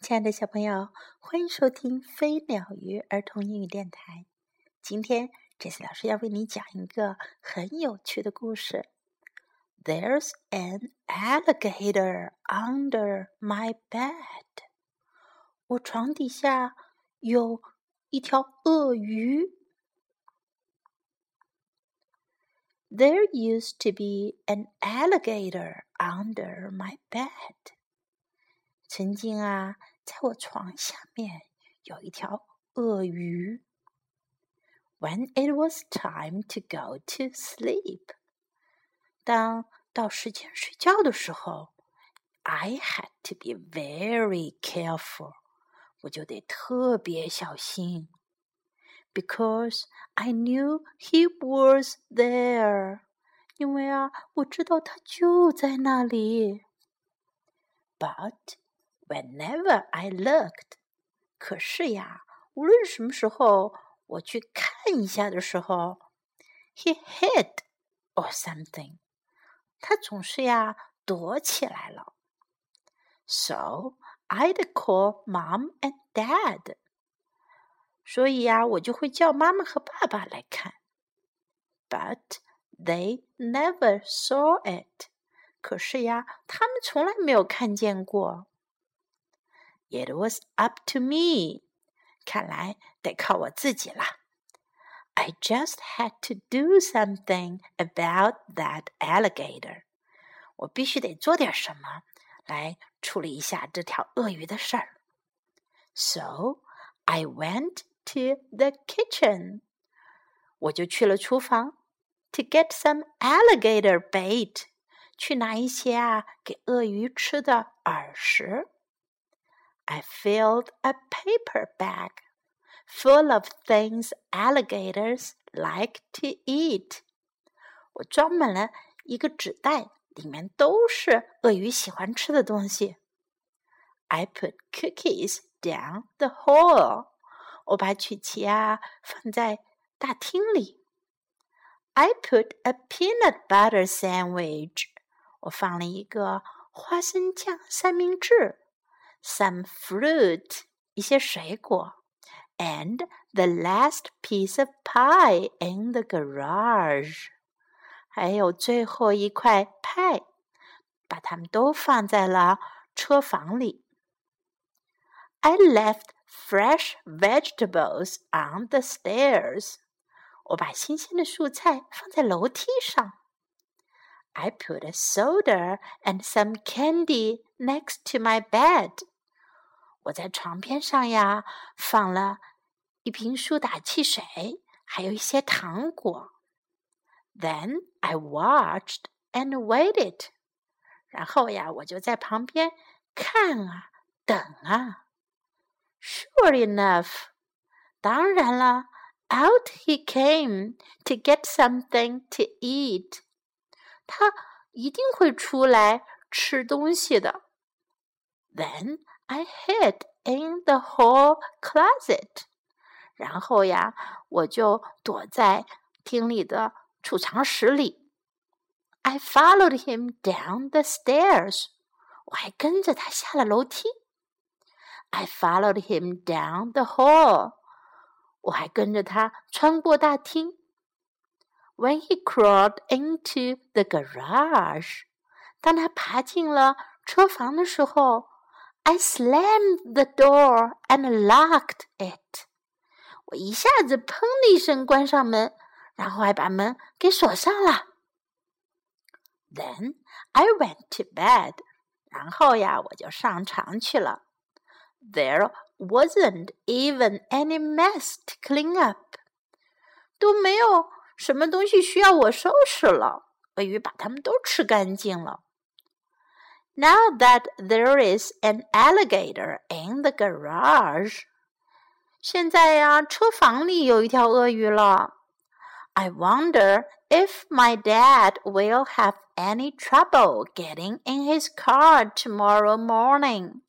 亲爱的小朋友，欢迎收听飞鸟鱼儿童英语电台。今天，这次老师要为你讲一个很有趣的故事。There's an alligator under my bed。我床底下有一条鳄鱼。There used to be an alligator under my bed。曾经啊，在我床下面有一条鳄鱼。When it was time to go to sleep，当到时间睡觉的时候，I had to be very careful，我就得特别小心，because I knew he was there，因为啊，我知道他就在那里。But Whenever I looked，可是呀，无论什么时候我去看一下的时候，he hid or something，他总是呀躲起来了。So I'd call mom and dad，所以呀，我就会叫妈妈和爸爸来看。But they never saw it，可是呀，他们从来没有看见过。 It was up to me，看来得靠我自己了。I just had to do something about that alligator。我必须得做点什么来处理一下这条鳄鱼的事儿。So I went to the kitchen。我就去了厨房，to get some alligator bait，去拿一些啊给鳄鱼吃的饵食。 I filled a paper bag full of things alligators like to eat. 我装满了一个纸袋，里面都是鳄鱼喜欢吃的东西。I put cookies down the hall. 我把曲奇啊放在大厅里。I put a peanut butter sandwich. 我放了一个花生酱三明治。 some fruit 一些水果，and the last piece of pie in the garage，还有最后一块派，把它们都放在了车房里。I left fresh vegetables on the stairs，我把新鲜的蔬菜放在楼梯上。I put a soda and some candy next to my bed. 我在床边上呀放了一瓶苏打汽水，还有一些糖果。Then I watched and waited。然后呀，我就在旁边看啊，等啊。Sure enough，当然了，out he came to get something to eat。他一定会出来吃东西的。Then I hid in the hall closet。然后呀，我就躲在厅里的储藏室里。I followed him down the stairs。我还跟着他下了楼梯。I followed him down the hall。我还跟着他穿过大厅。When he crawled into the garage，当他爬进了车房的时候 ，I slammed the door and locked it。我一下子砰的一声关上门，然后还把门给锁上了。Then I went to bed。然后呀，我就上床去了。There wasn't even any mess to clean up，都没有。什么东西需要我收拾了？鳄鱼把它们都吃干净了。 Now that there is an alligator in the garage，现在呀，车房里有一条鳄鱼了。I wonder if my dad will have any trouble getting in his car tomorrow morning.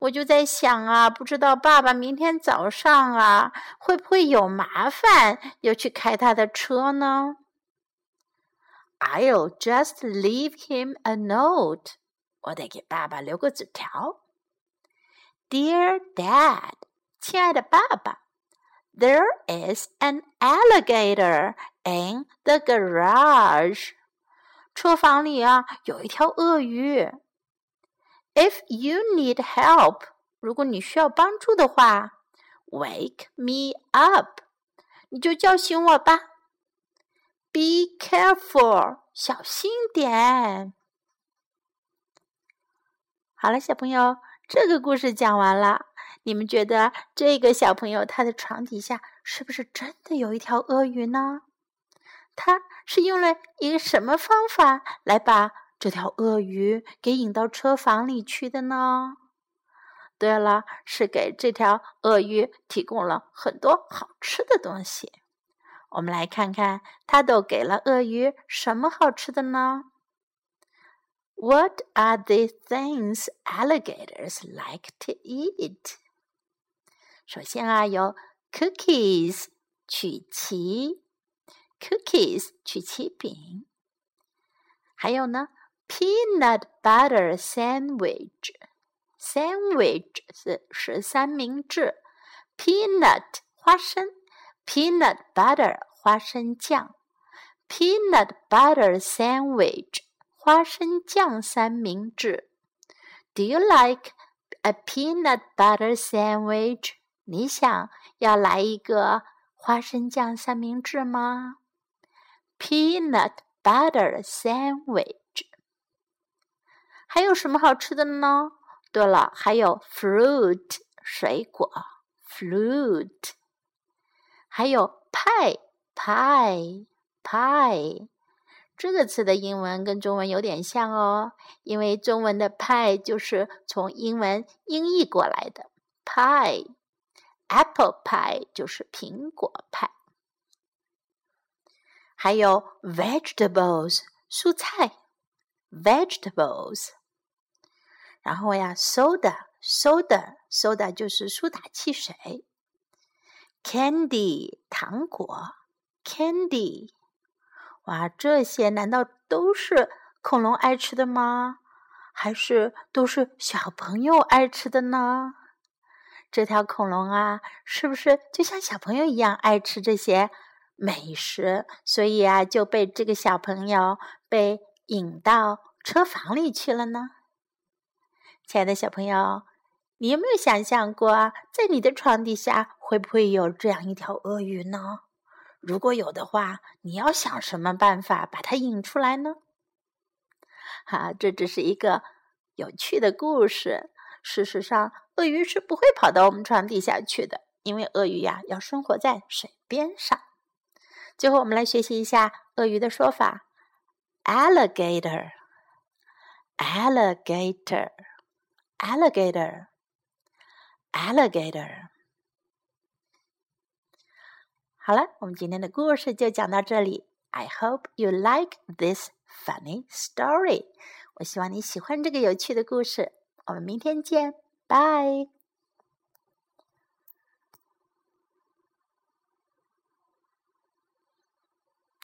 我就在想啊，不知道爸爸明天早上啊会不会有麻烦，要去开他的车呢？I'll just leave him a note。 我得给爸爸留个纸条。Dear Dad，亲爱的爸爸，There is an alligator in the garage。车房里啊有一条鳄鱼。If you need help，如果你需要帮助的话，Wake me up，你就叫醒我吧。Be careful，小心点。好了，小朋友，这个故事讲完了。你们觉得这个小朋友他的床底下是不是真的有一条鳄鱼呢？他是用了一个什么方法来把这条鳄鱼给引到车房里去的呢？对了，是给这条鳄鱼提供了很多好吃的东西。我们来看看他都给了鳄鱼什么好吃的呢 ？What are the things alligators like to eat? 首先啊，有 cookies 曲奇，cookies 曲奇饼，还有呢 peanut butter sandwich，sandwich 是是三明治，peanut 花生，peanut butter 花生酱，peanut butter sandwich。 花生酱三明治。Do you like a peanut butter sandwich？你想要来一个花生酱三明治吗？Peanut butter sandwich。还有什么好吃的呢？对了，还有 fruit 水果，fruit。还有 pie pie pie。 这个词的英文跟中文有点像哦，因为中文的派就是从英文音译过来的，pie，apple pie 就是苹果派。还有 vegetables 蔬菜，vegetables。然后呀，soda，soda，soda 就是苏打汽水，candy 糖果，candy。哇，这些难道都是恐龙爱吃的吗？还是都是小朋友爱吃的呢？这条恐龙啊，是不是就像小朋友一样爱吃这些美食？所以啊，就被这个小朋友被引到车房里去了呢？亲爱的小朋友，你有没有想象过，在你的床底下会不会有这样一条鳄鱼呢？如果有的话，你要想什么办法把它引出来呢？哈，这只是一个有趣的故事。事实上，鳄鱼是不会跑到我们床底下去的，因为鳄鱼呀要生活在水边上。最后，我们来学习一下鳄鱼的说法：alligator，alligator，alligator，alligator。好了，我们今天的故事就讲到这里。I hope you like this funny story。我希望你喜欢这个有趣的故事。我们明天见，拜。